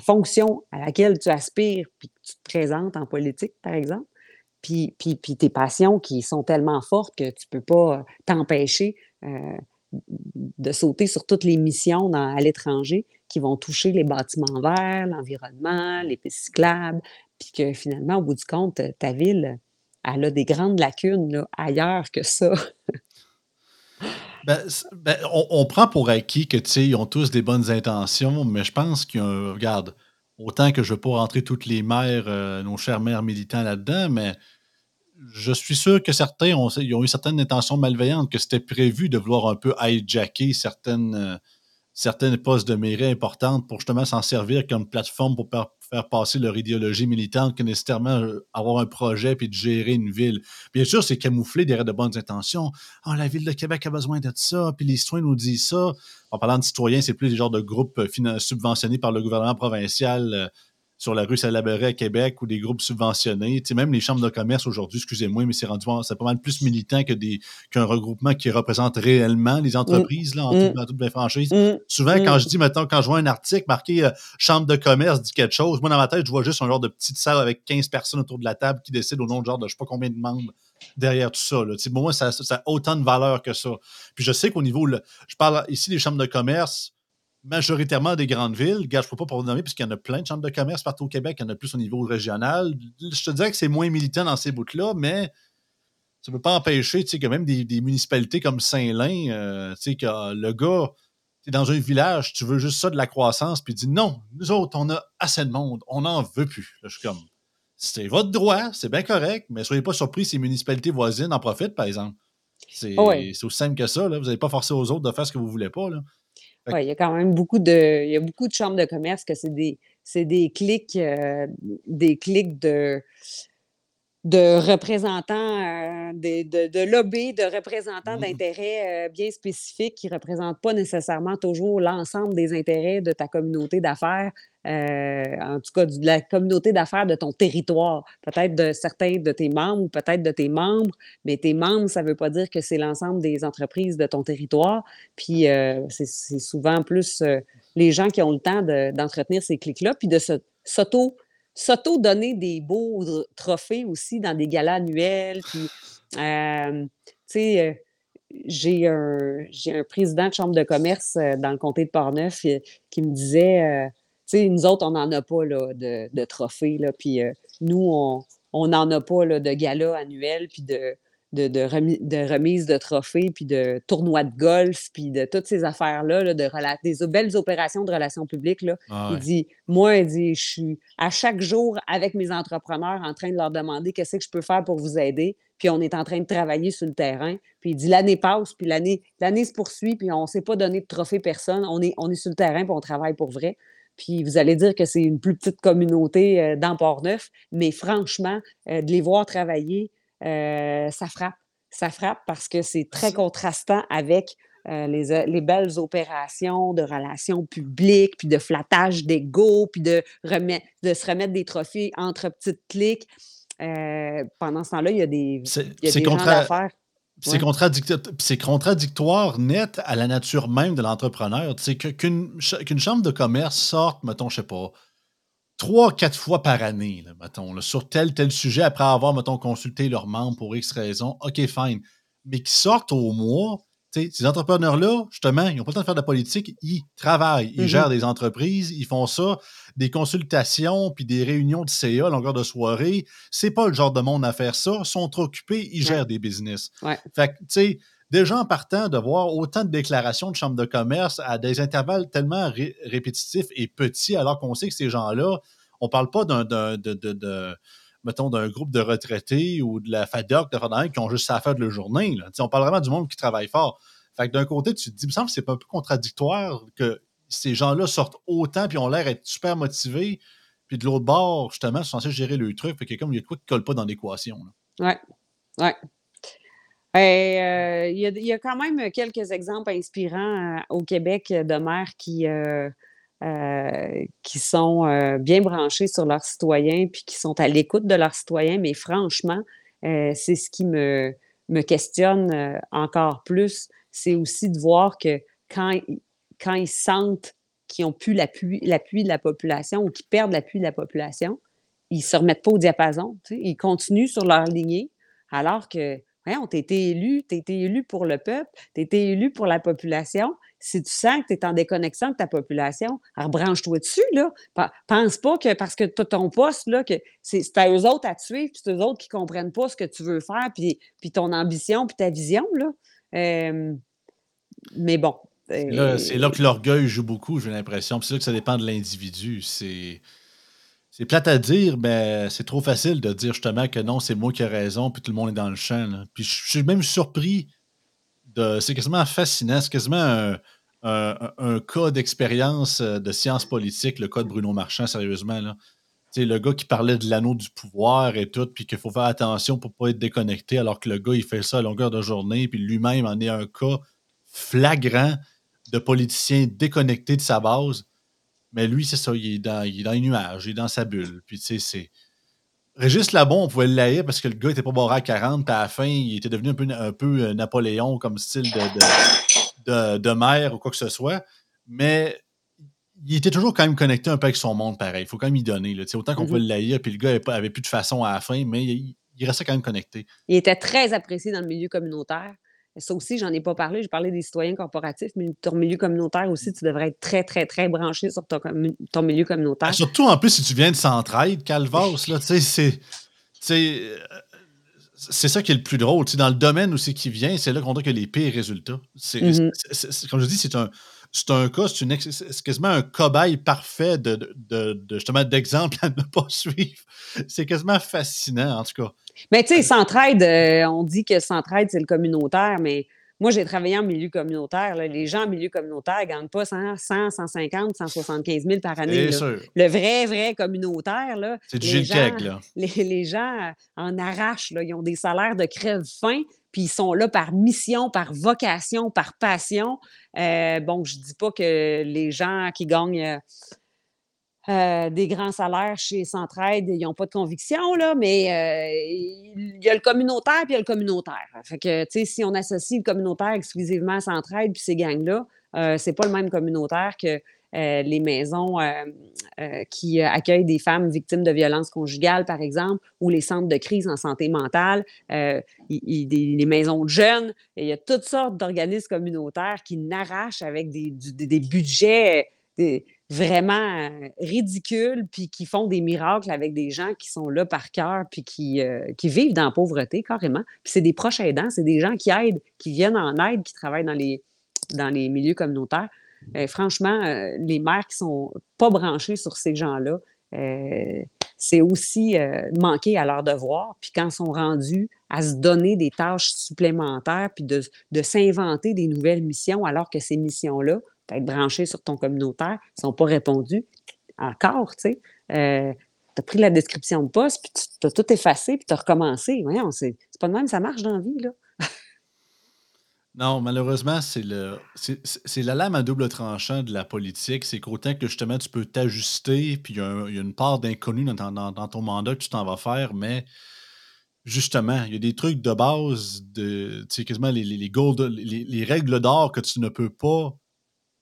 fonction à laquelle tu aspires puis que tu te présentes en politique, par exemple, puis, puis, puis tes passions qui sont tellement fortes que tu ne peux pas t'empêcher euh, de sauter sur toutes les missions à l'étranger qui vont toucher les bâtiments verts, l'environnement, les pistes cyclables, puis que finalement, au bout du compte, ta ville, elle a des grandes lacunes ailleurs que ça. Ben, ben, on, prend pour acquis que ils ont tous des bonnes intentions, mais je pense qu'il y a regarde, autant que je ne veux pas rentrer toutes les mères, euh, nos chers mères militants là-dedans, mais je suis sûr que certains ont, ont eu certaines intentions malveillantes, que c'était prévu de vouloir un peu hijacker certaines, euh, certaines postes de mairie importantes pour justement s'en servir comme plateforme pour faire passer leur idéologie militante que nécessairement euh, avoir un projet puis de gérer une ville. Bien sûr, c'est camouflé derrière de bonnes intentions. Ah, la ville de Québec a besoin de ça, puis les citoyens nous disent ça. En parlant de citoyens, c'est plus des genres de groupes euh, subventionnés par le gouvernement provincial sur la rue Salaberry à Québec ou des groupes subventionnés. Tu sais, même les chambres de commerce aujourd'hui, excusez-moi, mais c'est rendu c'est pas mal plus militant que des qu'un regroupement qui représente réellement les entreprises là, en, mm. toute, franchise. Mm. Souvent, quand mm. je dis, maintenant, quand je vois un article marqué euh, chambre de commerce dit quelque chose, moi dans ma tête, je vois juste un genre de petite salle avec 15 personnes autour de la table qui décident au nom de genre de je sais pas combien de membres derrière tout ça. Là. Pour moi, ça, ça, a autant de valeur que ça. Puis je sais qu'au niveau, je parle ici des chambres de commerce, majoritairement des grandes villes. Gars, je ne peux pas pour vous nommer, puisqu'il y en a plein de chambres de commerce partout au Québec. Il y en a plus au niveau régional. Je te dirais que c'est moins militant dans ces bouts-là, mais ça ne peut pas empêcher que même des, municipalités comme Saint-Lin, euh, que le gars, tu es dans un village, tu veux juste ça de la croissance, puis il dit non, nous autres, on a assez de monde, on n'en veut plus. je suis comme, c'est votre droit, c'est bien correct, mais soyez pas surpris si les municipalités voisines en profitent, par exemple. C'est aussi simple que ça. Là. Vous n'avez pas forcé aux autres de faire ce que vous ne voulez pas. Là. Il y a quand même beaucoup de, il y a beaucoup de chambres de commerce que c'est des, c'est des clics, euh, des clics de, de représentants, euh, de, de, de lobbies, de représentants mmh d'intérêts euh, bien spécifiques qui ne représentent pas nécessairement toujours l'ensemble des intérêts de ta communauté d'affaires, euh, en tout cas de la communauté d'affaires de ton territoire. Peut-être de certains de tes membres peut-être de tes membres, mais tes membres, ça ne veut pas dire que c'est l'ensemble des entreprises de ton territoire. Puis c'est souvent plus les gens qui ont le temps d'entretenir ces clics-là, puis de s'auto- s'auto-donner des beaux trophées aussi dans des galas annuels. Puis, j'ai un, président de chambre de commerce dans le comté de Portneuf qui me disait, tu sais, nous autres, on n'en a pas de, de trophées, là, puis nous, on n'en a pas de galas annuels, puis de, de, de, remise de trophées, puis de tournois de golf, puis de toutes ces affaires-là, là, de des belles opérations de relations publiques. Là. Ah il dit, moi, il dit, je suis à chaque jour avec mes entrepreneurs en train de leur demander qu'est-ce que je peux faire pour vous aider, puis on est en train de travailler sur le terrain. Puis il dit, l'année passe, puis l'année, l'année se poursuit, puis on ne s'est pas donné de trophée personne, on est, on est sur le terrain, puis on travaille pour vrai. Puis vous allez dire que c'est une plus petite communauté euh, dans Port-Neuf, mais franchement, euh, de les voir travailler, euh, ça frappe. Ça frappe parce que c'est très contrastant avec euh, les, les, belles opérations de relations publiques, puis de flattage d'ego, puis de, de se remettre des trophées entre petites clics. Euh, pendant ce temps-là, il y a des, il y a des gens d'affaires. C'est contradictoire net à la nature même de l'entrepreneur. Qu'une chambre de commerce sorte, mettons, je sais pas, trois, quatre fois par année, mettons, sur tel, tel sujet, après avoir, mettons, consulté leurs membres pour X raison, OK, fine. Mais qui sortent au mois, ces entrepreneurs-là, justement, ils n'ont pas le temps de faire de la politique, ils travaillent, ils mm-hmm. gèrent des entreprises, ils font ça, des consultations, puis des réunions de CA à longueur de soirée. C'est pas le genre de monde à faire ça, ils sont trop occupés, ils gèrent des business. Fait que, tu sais, déjà en partant de voir autant de déclarations de chambres de commerce à des intervalles tellement répétitifs et petits, alors qu'on sait que ces gens-là, on ne parle pas d'un, mettons, d'un groupe de retraités ou de la FADOC, de qui ont juste ça à faire de la journée. On parle vraiment du monde qui travaille fort. Fait que d'un côté, tu te dis, il me semble que c'est pas un peu contradictoire que ces gens-là sortent autant puis ont l'air d'être super motivés. Puis de l'autre bord, justement, ils sont censés gérer le truc. Fait que comme il y a quoi qui colle pas dans l'équation. Ouais. Ouais. Euh, il y, a quand même quelques exemples inspirants euh, au Québec de maires qui, euh, qui sont bien branchés sur leurs citoyens puis qui sont à l'écoute de leurs citoyens, mais franchement, c'est ce qui me, me questionne encore plus. C'est aussi de voir que quand, quand ils sentent qu'ils n'ont plus l'appui de la population ou qu'ils perdent l'appui de la population, ils ne se remettent pas au diapason. Ils continuent sur leur lignée, alors que on t'a été élu, tu été élu pour le peuple, tu été élu pour la population. Si tu sens que tu es en déconnexion avec ta population, alors branche-toi dessus, là. Pense pas que parce que tu as ton poste, là, que c'est à eux autres à te suivre, puis c'est eux autres qui comprennent pas ce que tu veux faire, puis, puis ton ambition, puis ta vision, là. mais bon. C'est là, que l'orgueil joue beaucoup, j'ai l'impression. c'est là que ça dépend de l'individu. C'est c'est plate à dire, mais c'est trop facile de dire justement que non, c'est moi qui ai raison, puis tout le monde est dans le champ. Puis je suis même surpris de. C'est quasiment fascinant. C'est quasiment un, cas d'expérience euh, de sciences politiques, le cas de Bruno Marchand, sérieusement. Là. le gars qui parlait de l'anneau du pouvoir et tout, puis qu'il faut faire attention pour ne pas être déconnecté, alors que le gars, il fait ça à longueur de journée, puis lui-même en est un cas flagrant de politicien déconnecté de sa base. Mais lui, c'est ça, il est, dans, il est dans les nuages, il est dans sa bulle. Puis, tu sais, c'est. Régis Labon, on pouvait le laïr parce que le gars était pas barré à 40, puis à la fin, il était devenu un peu, un peu euh, Napoléon comme style de, de, maire ou quoi que ce soit. Mais il était toujours quand même connecté un peu avec son monde pareil. Il faut quand même y donner. Là. Autant qu'on mm-hmm. pouvait le laïr, puis le gars avait, avait plus de façon à la fin, mais il, il restait quand même connecté. Il était très apprécié dans le milieu communautaire. Ça aussi, j'en ai pas parlé. J'ai parlé des citoyens corporatifs, mais ton milieu communautaire aussi, tu devrais être très, très, très branché sur ton, milieu communautaire. surtout, en plus, si tu viens de Centraide, Calvas, là, tu sais, c'est. C'est ça qui est le plus drôle. dans le domaine où c'est qui vient, c'est là qu'on a que les pires résultats. Mm-hmm. comme je dis, c'est un, c'est un cas, c'est, quasiment un cobaye parfait de, justement d'exemple à ne pas suivre. C'est quasiment fascinant, en tout cas. Mais tu sais, Centraide, euh, on dit que Centraide, c'est le communautaire, mais moi, j'ai travaillé en milieu communautaire. Les gens en milieu communautaire ne gagnent pas 100, 150, 175 000 par année. Le vrai, vrai communautaire. C'est du Gilles là. Les, gens en arrachent. Là. Ils ont des salaires de crève-faim, puis ils sont là par mission, par vocation, par passion. Euh, bon, je ne dis pas que les gens qui gagnent euh, des grands salaires chez Centraide, ils n'ont pas de conviction, là, mais euh, il y a le communautaire puis il y a le communautaire. Fait que, tu sais, si on associe le communautaire exclusivement à Centraide puis ces gangs-là, euh, c'est pas le même communautaire que les maisons qui accueillent des femmes victimes de violences conjugales, par exemple, ou les centres de crise en santé mentale, les maisons de jeunes. Il y a toutes sortes d'organismes communautaires qui n'arrachent avec des, des budgets vraiment euh, ridicules, puis qui font des miracles avec des gens qui sont là par cœur, puis qui, euh, qui vivent dans la pauvreté carrément. Puis c'est des proches aidants, c'est des gens qui aident, qui viennent en aide, qui travaillent dans les, dans les milieux communautaires. Euh, franchement, les maires qui sont pas branchés sur ces gens-là, c'est aussi manquer à leur devoir. Puis quand ils sont rendus à se donner des tâches supplémentaires, puis de, de s'inventer des nouvelles missions, alors que ces missions-là être branché sur ton communautaire, ils sont pas répondus encore, tu sais. Euh, tu as pris la description de poste, puis tu as tout effacé, puis tu as recommencé. Voyons, c'est pas de même, ça marche dans la vie, là. non, malheureusement, c'est le c'est la lame à double tranchant de la politique. C'est qu'autant que justement tu peux t'ajuster, puis il y, a une part d'inconnu dans, ton mandat que tu t'en vas faire, mais justement, il y a des trucs de base, de, quasiment les, les, les, les règles d'or que tu ne peux pas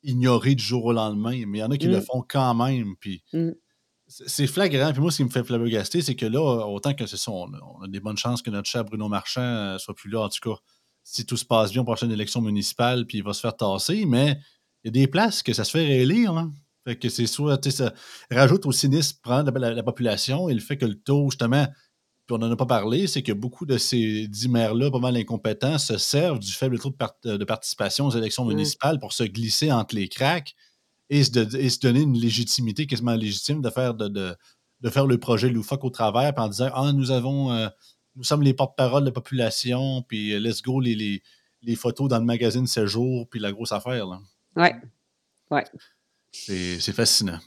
ignorer du jour au lendemain, mais il y en a qui le mmh. font quand même. Puis mmh. c'est flagrant. Puis moi, ce qui me fait flabbergaster, c'est que là, autant que c'est ça, on, a des bonnes chances que notre cher Bruno Marchand euh, soit plus là. En tout cas, si tout se passe bien, prochaine élection municipale, puis il va se faire tasser, mais il y a des places que ça se fait réélire. Hein. Fait que c'est soit, ça rajoute au cynisme prendre la, population et le fait que le taux, justement, puis on n'en a pas parlé, c'est que beaucoup de ces dix maires-là, pas mal incompétents, se servent du faible taux de, participation aux élections mmh. municipales pour se glisser entre les cracks et se, donner une légitimité quasiment légitime de faire, de, faire le projet loufoque au travers, en disant Ah, nous avons. Euh, nous sommes les porte-parole de la population, puis euh, let's go les, les, photos dans le magazine ce jour, puis la grosse affaire. Là. Ouais. Ouais. C'est fascinant.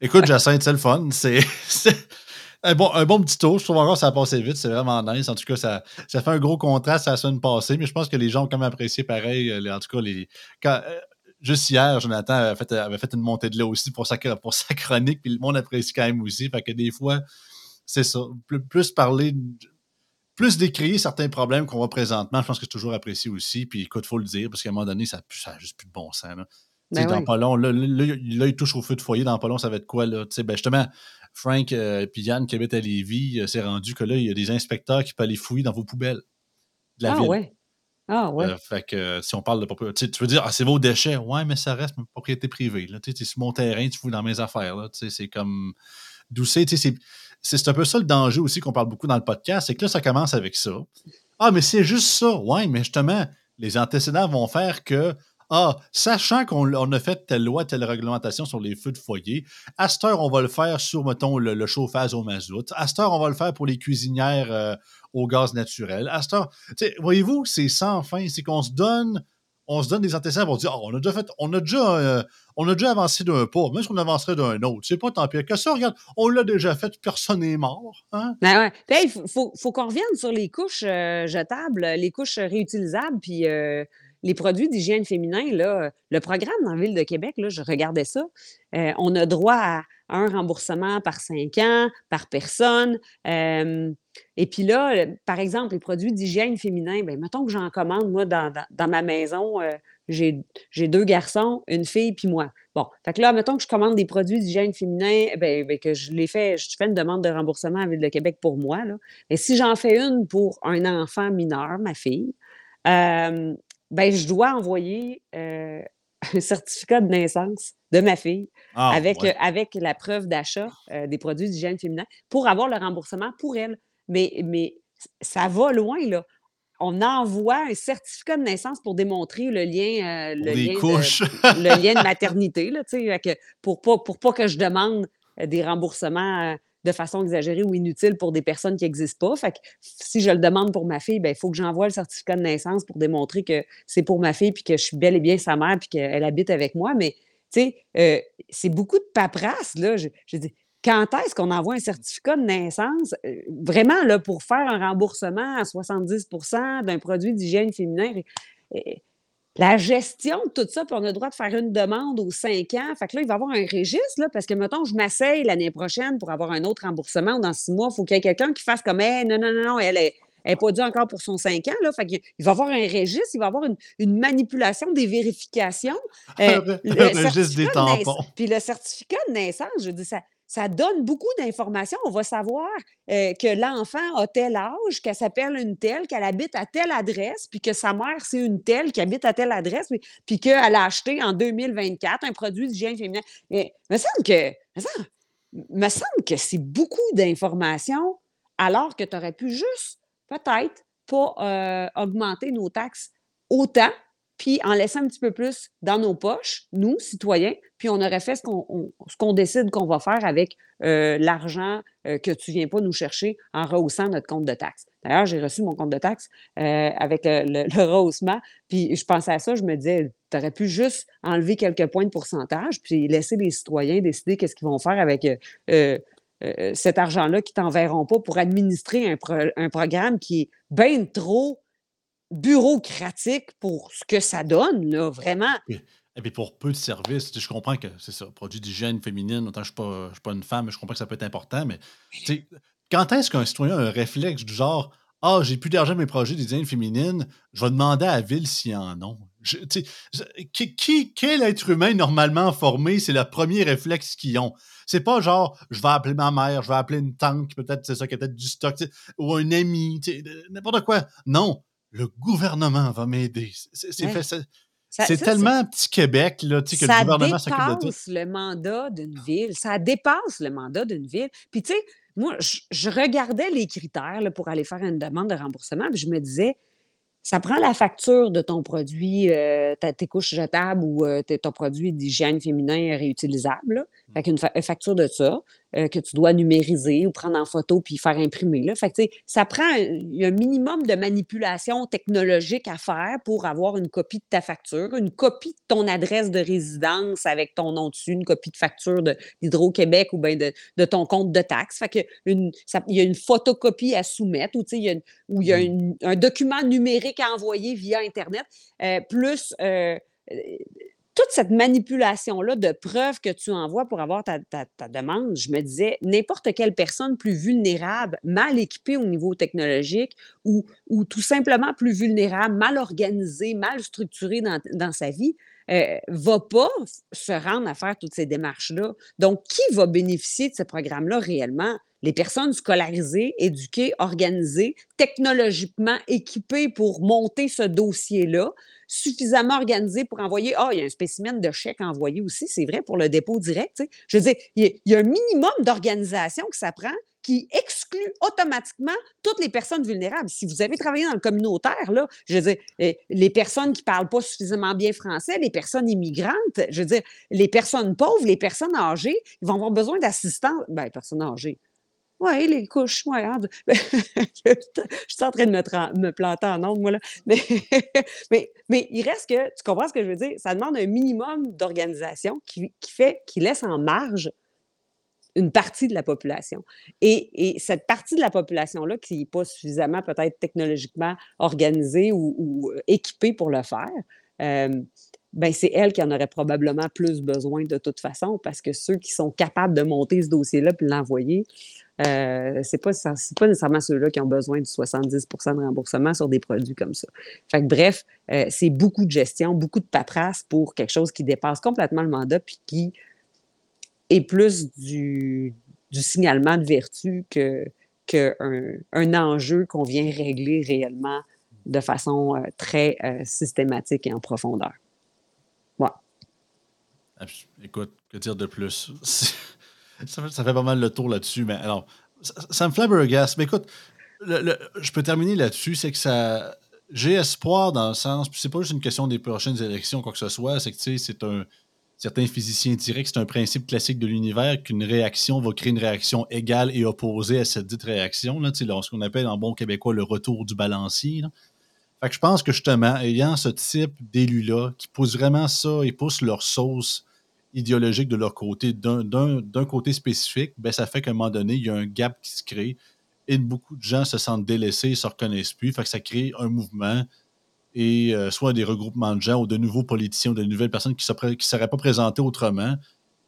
Écoute, Jacinthe, c'est le fun. C'est un bon, un bon petit tour. Je trouve encore que ça a passé vite. C'est vraiment nice. En tout cas, ça, ça fait un gros contraste à la semaine passée, mais je pense que les gens ont quand même apprécié pareil. Euh, en tout cas, les, quand, euh, juste hier, Jonathan avait fait, avait fait, une montée de là aussi pour sa, pour sa chronique, puis le monde apprécie quand même aussi. Fait que des fois, c'est ça. Plus, parler, plus décrire certains problèmes qu'on voit présentement, je pense que c'est toujours apprécié aussi. Puis écoute, il faut le dire, parce qu'à un moment donné, ça n'a juste plus de bon sens. Là. Ben dans pas long, là, il touche au feu de foyer. Dans pas long, ça va être quoi? Là? Ben justement, Frank et euh, Yann qui habitent à Lévis, c'est euh, rendu que là, il y a des inspecteurs qui peuvent aller fouiller dans vos poubelles de la ah, Ouais. Ah ouais. Euh, fait que si on parle de propriété, tu veux dire, ah, c'est vos déchets. Ouais, mais ça reste une propriété privée. Là. Tu es sur mon terrain, tu fouilles dans mes affaires. C'est comme. D'où c'est, c'est un peu ça le danger aussi qu'on parle beaucoup dans le podcast, c'est que là, ça commence avec ça. Ah, mais c'est juste ça. Ouais, mais justement, les antécédents vont faire que ah, sachant qu'on a fait telle loi, telle réglementation sur les feux de foyer, à cette heure, on va le faire sur, mettons, le, chauffage au mazout. À cette heure, on va le faire pour les cuisinières euh, au gaz naturel. À cette heure, voyez-vous, c'est sans fin. C'est qu'on se donne on se donne des antécédents pour dire oh, on a déjà fait, on a déjà, euh, on a déjà avancé d'un pas, même si on avancerait d'un autre. C'est pas tant pire que ça. Regarde, on l'a déjà fait, personne n'est mort. Hein? Ben ouais. faut, faut qu'on revienne sur les couches euh, jetables, les couches réutilisables, puis les produits d'hygiène féminin, le programme dans la Ville de Québec, je regardais ça, euh, on a droit à un remboursement par cinq ans, par personne. Euh, et puis là, par exemple, les produits d'hygiène féminin, bien, mettons que j'en commande, moi, dans, ma maison, euh, j'ai deux garçons, une fille, puis moi. Bon, fait que là, mettons que je commande des produits d'hygiène féminin, ben, ben, que je les fais, je fais une demande de remboursement à la Ville de Québec pour moi. Et si j'en fais une pour un enfant mineur, ma fille, ben, je dois envoyer euh, un certificat de naissance de ma fille ah, avec, euh, avec la preuve d'achat euh, des produits d'hygiène féminin pour avoir le remboursement pour elle. Mais, mais ça va loin, là. On envoie un certificat de naissance pour démontrer le lien, le, lien de, le lien de maternité, là, pour pas, pour pas que je demande des remboursements de façon exagérée ou inutile pour des personnes qui n'existent pas. Fait que si je le demande pour ma fille, ben, il faut que j'envoie le certificat de naissance pour démontrer que c'est pour ma fille puis que je suis bel et bien sa mère puis qu'elle habite avec moi. Mais, tu sais, euh, c'est beaucoup de paperasse, là. Je, dis, quand est-ce qu'on envoie un certificat de naissance, euh, vraiment, là, pour faire un remboursement à 70% d'un produit d'hygiène féminin? La gestion de tout ça, puis on a le droit de faire une demande aux cinq ans. Fait que là, il va y avoir un registre, là, parce que, mettons, je m'asseye l'année prochaine pour avoir un autre remboursement ou dans six mois, il faut qu'il y ait quelqu'un qui fasse comme, hey, non, non, non, non, elle est. Elle n'est pas due encore pour son cinq ans. Là. Fait il va y avoir un registre, il va y avoir une, manipulation des vérifications. Euh, le, registre des tampons. Puis le certificat de naissance, je dis ça, ça donne beaucoup d'informations. On va savoir euh, que l'enfant a tel âge, qu'elle s'appelle une telle, qu'elle habite à telle adresse, puis que sa mère, c'est une telle qui habite à telle adresse, puis, qu'elle a acheté en 2024 un produit d'hygiène féminin. Mais me semble que, me semble, que c'est beaucoup d'informations, alors que tu aurais pu juste, peut-être, pas euh, augmenter nos taxes autant puis en laissant un petit peu plus dans nos poches, nous, citoyens, puis on aurait fait ce qu'on décide qu'on va faire avec euh, l'argent euh, que tu viens pas nous chercher en rehaussant notre compte de taxes. D'ailleurs, j'ai reçu mon compte de taxes euh, avec le, rehaussement, puis je pensais à ça, je me disais, tu aurais pu juste enlever quelques points de pourcentage, puis laisser les citoyens décider qu'est-ce qu'ils vont faire avec cet argent-là qu'ils t'enverront pas pour administrer un, un programme qui est bien trop bureaucratique pour ce que ça donne, là, vraiment. Et, puis pour peu de services, je comprends que c'est ça, produit d'hygiène féminine, autant je ne suis, suis, pas une femme, mais je comprends que ça peut être important, mais quand est-ce qu'un citoyen a un réflexe du genre Ah, j'ai plus d'argent pour mes projets d'hygiène féminine, je vais demander à la ville s'il y en a. qui, quel être humain normalement formé, c'est le premier réflexe qu'ils ont? C'est pas genre, je vais appeler ma mère, je vais appeler une tante, peut-être c'est ça, qui a peut-être du stock, ou un ami, n'importe quoi. Non, le gouvernement va m'aider. C'est tellement petit Québec là, que le gouvernement s'occupe de tout. Ça dépasse le mandat d'une ville. Ça dépasse le mandat d'une ville. Puis, tu sais, moi, je, regardais les critères pour aller faire une demande de remboursement, puis je me disais, ça prend la facture de ton produit, euh, tes couches jetables ou euh, ton produit d'hygiène féminin réutilisable. Mmh. Fait qu'une facture de ça. Euh, que tu dois numériser ou prendre en photo puis faire imprimer. Là. Fait que, ça prend un, un minimum de manipulation technologique à faire pour avoir une copie de ta facture, une copie de ton adresse de résidence avec ton nom dessus, une copie de facture d'Hydro-Québec ou bien de, ton compte de taxe. Fait que une, il y a une photocopie à soumettre ou il y a, il y a mmh. un document numérique à envoyer via Internet, euh, plus euh, toute cette manipulation-là de preuves que tu envoies pour avoir ta, demande, je me disais, n'importe quelle personne plus vulnérable, mal équipée au niveau technologique ou, ou tout simplement plus vulnérable, mal organisée, mal structurée dans, sa vie, euh, va pas se rendre à faire toutes ces démarches-là. Donc, qui va bénéficier de ce programme-là réellement? Les personnes scolarisées, éduquées, organisées, technologiquement équipées pour monter ce dossier-là, suffisamment organisé pour envoyer. Ah, il y a un spécimen de chèque envoyé aussi, c'est vrai pour le dépôt direct. Je veux dire, il y, a un minimum d'organisation que ça prend qui exclut automatiquement toutes les personnes vulnérables. Si vous avez travaillé dans le communautaire, là, je veux dire, eh, les personnes qui ne parlent pas suffisamment bien français, les personnes immigrantes, je veux dire, les personnes pauvres, les personnes âgées, ils vont avoir besoin d'assistants. Ben, personnes âgées. Oui, les couches, oui. Je, suis en train de me, planter en ondes, moi, là. Mais, mais, il reste que, tu comprends ce que je veux dire? Ça demande un minimum d'organisation qui, fait, qui laisse en marge une partie de la population. Et, cette partie de la population-là qui n'est pas suffisamment peut-être technologiquement organisée ou, équipée pour le faire, euh, ben c'est elle qui en aurait probablement plus besoin de toute façon parce que ceux qui sont capables de monter ce dossier-là puis l'envoyer, euh, c'est pas, pas nécessairement ceux-là qui ont besoin de 70% de remboursement sur des produits comme ça. Fait bref, euh, c'est beaucoup de gestion, beaucoup de paperasse pour quelque chose qui dépasse complètement le mandat puis qui est plus du, du signalement de vertu que, que un, enjeu qu'on vient régler réellement de façon euh, très euh, systématique et en profondeur. Voilà. Écoute, que dire de plus? Ça fait, pas mal le tour là-dessus. Mais alors, ça, me flabbergasse. Mais écoute, je peux terminer là-dessus. C'est que ça. J'ai espoir dans le sens. Puis c'est pas juste une question des prochaines élections, quoi que ce soit. C'est que, c'est un. Certains physiciens diraient que c'est un principe classique de l'univers qu'une réaction va créer une réaction égale et opposée à cette dite réaction. Là, ce qu'on appelle en bon québécois le retour du balancier. Fait que je pense que justement, ayant ce type d'élus-là qui poussent vraiment ça, ils poussent leur sauce idéologique de leur côté, d'un côté spécifique, ben, ça fait qu'à un moment donné, il y a un gap qui se crée et beaucoup de gens se sentent délaissés, ne se reconnaissent plus. Fait que ça crée un mouvement et euh, soit des regroupements de gens ou de nouveaux politiciens ou de nouvelles personnes qui ne seraient pas présentées autrement,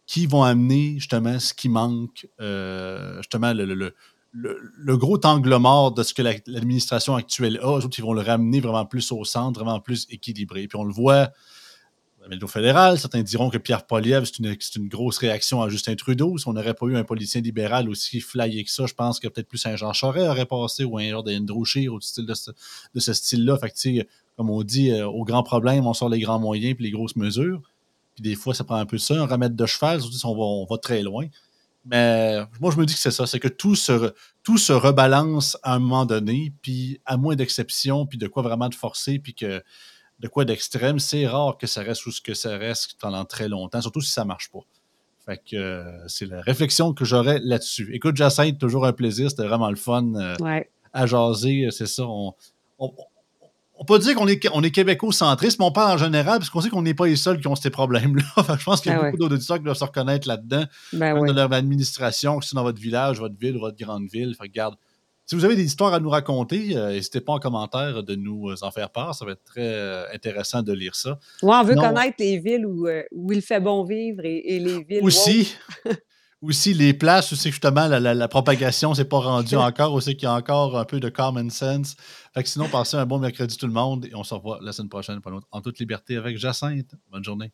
qui vont amener justement ce qui manque, euh, justement le, gros angle mort de ce que l'administration actuelle a. Eux autres, ils vont le ramener vraiment plus au centre, vraiment plus équilibré. Puis on le voit au fédéral. Certains diront que Pierre Poliev, c'est une, grosse réaction à Justin Trudeau. Si on n'aurait pas eu un politicien libéral aussi flyé que ça, je pense que peut-être plus un Jean Charest aurait passé ou un genre d'Andrew au style de ce, style-là. Fait comme on dit, euh, au grand problème, on sort les grands moyens puis les grosses mesures. Puis des fois, ça prend un peu ça. Un remède de cheval, on va, on va très loin. Mais moi, je me dis que c'est ça, c'est que tout se, tout se rebalance à un moment donné, puis à moins d'exception, puis de quoi vraiment de forcer, puis que de quoi d'extrême, c'est rare que ça reste ou ce que ça reste pendant très longtemps, surtout si ça marche pas. Fait que euh, c'est la réflexion que j'aurais là-dessus. Écoute, Jacinthe, toujours un plaisir, c'était vraiment le fun euh, à jaser, c'est ça. On, peut dire qu'on est, on est québéco-centriste, mais on parle en général parce qu'on sait qu'on n'est pas les seuls qui ont ces problèmes-là. je pense qu'il y a ben beaucoup d'auditeurs qui doivent se reconnaître là-dedans, ben dans leur administration, que c'est dans votre village, votre ville, votre grande ville. Fait que, garde, si vous avez des histoires à nous raconter, euh, n'hésitez pas en commentaire de nous euh, en faire part. Ça va être très euh, intéressant de lire ça. Oui, on veut connaître les villes où, où, il fait bon vivre et, les villes. Aussi. aussi les places où c'est justement la, la, la propagation s'est pas rendue encore, où c'est qu'il y a encore un peu de common sense. Fait que sinon, passez un bon mercredi tout le monde et on se revoit la semaine prochaine en toute liberté avec Jacinthe. Bonne journée.